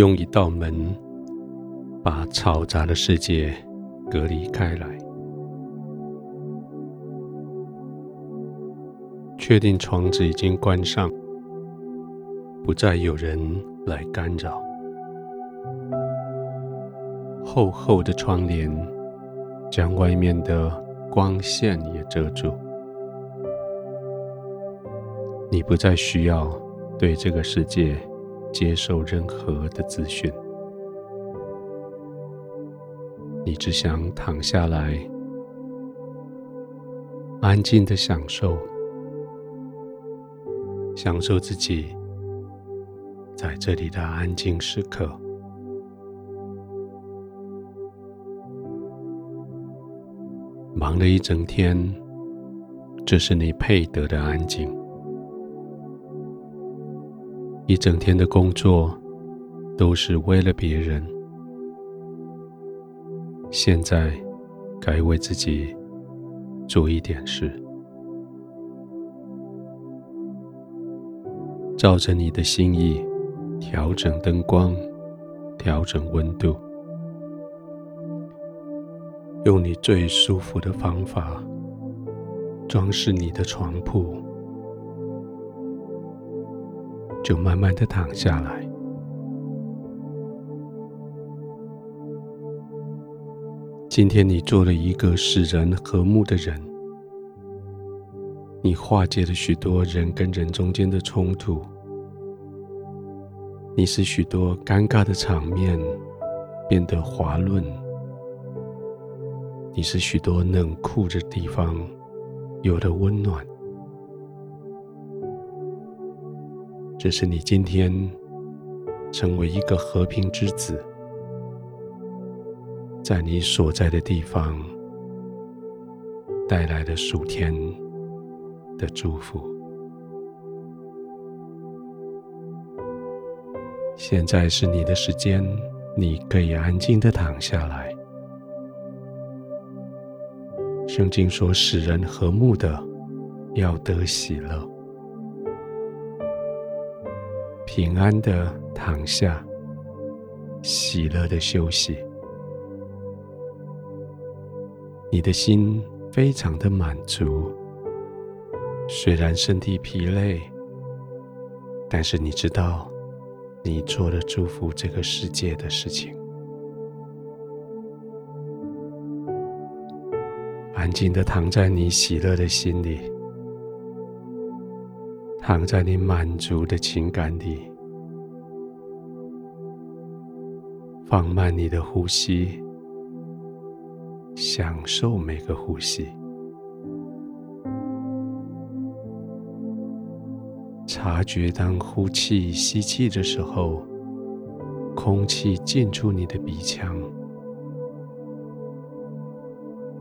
用一道门把嘈杂的世界隔离开来。确定窗子已经关上，不再有人来干扰。厚厚的窗帘将外面的光线也遮住。你不再需要对这个世界接受任何的资讯，你只想躺下来，安静的享受。享受自己在这里的安静时刻。忙了一整天，这是你配得的安静。一整天的工作都是为了别人，现在该为自己做一点事。照着你的心意，调整灯光，调整温度，用你最舒服的方法装饰你的床铺，就慢慢的躺下来。今天你做了一个使人和睦的人。你化解了许多人跟人中间的冲突，你使许多尴尬的场面变得滑润，你使许多冷酷的地方有了温暖。这是你今天成为一个和平之子，在你所在的地方带来的数天的祝福。现在是你的时间，你可以安静的躺下来。圣经说：“使人和睦的，要得喜乐，平安的躺下，喜乐的休息。你的心非常的满足。”虽然身体疲累，但是你知道，你做了祝福这个世界的事情。安静的躺在你喜乐的心里，躺在你满足的情感里，放慢你的呼吸，享受每个呼吸。察觉当呼气、吸气的时候，空气进出你的鼻腔；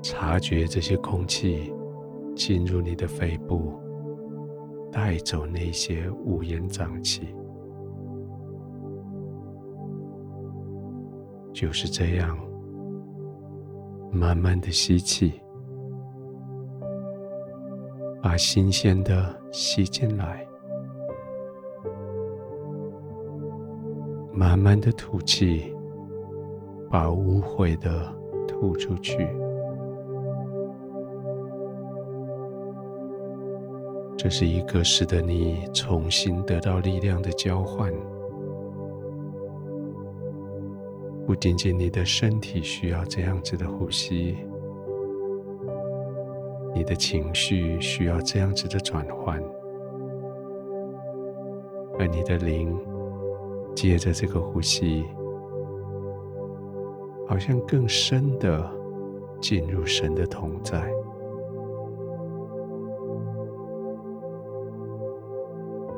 察觉这些空气进入你的肺部，带走那些乌烟瘴气。就是这样，慢慢的吸气，把新鲜的吸进来。慢慢的吐气，把污秽的吐出去。这是一个使得你重新得到力量的交换。不仅仅你的身体需要这样子的呼吸，你的情绪需要这样子的转换，而你的灵。接着这个呼吸，好像更深的进入神的同在。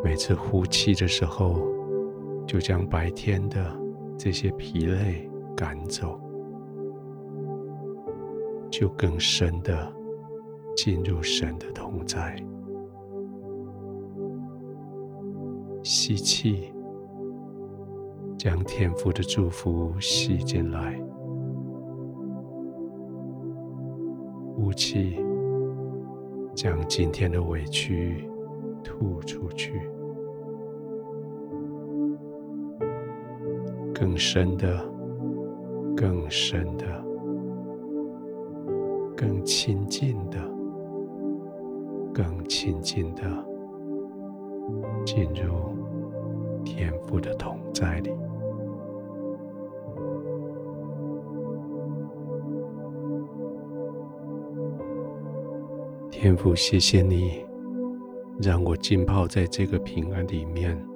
每次呼气的时候，就将白天的这些疲累赶走，就更深的进入神的同在。吸气。将天父的祝福吸进来，呼气，将今天的委屈吐出去，更深的、更深的、更亲近的、更亲近的进入天父的同在里。天父，谢谢你让我浸泡在这个平安里面。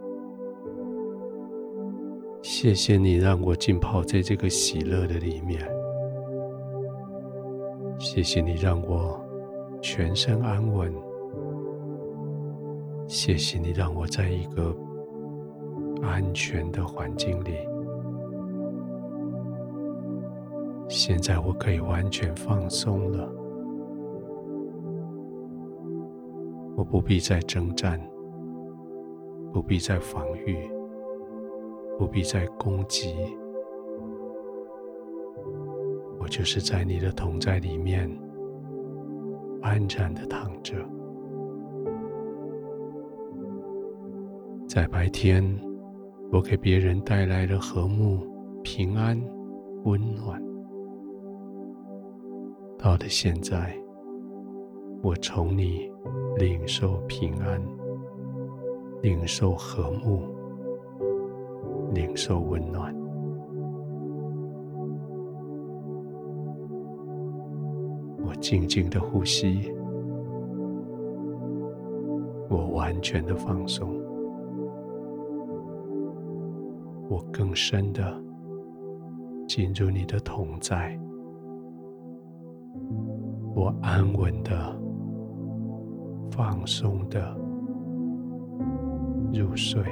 谢谢你让我浸泡在这个喜乐的里面。谢谢你让我全身安稳。谢谢你让我在一个安全的环境里。现在我可以完全放松了。我不必再征战，不必再防御。不必再攻击，我就是在你的同在里面安然的躺着。在白天，我给别人带来了和睦、平安、温暖；到了现在，我从你领受平安，领受和睦。领受温暖，我静静的呼吸，我完全的放松，我更深的进入你的同在，我安稳的、放松的入睡。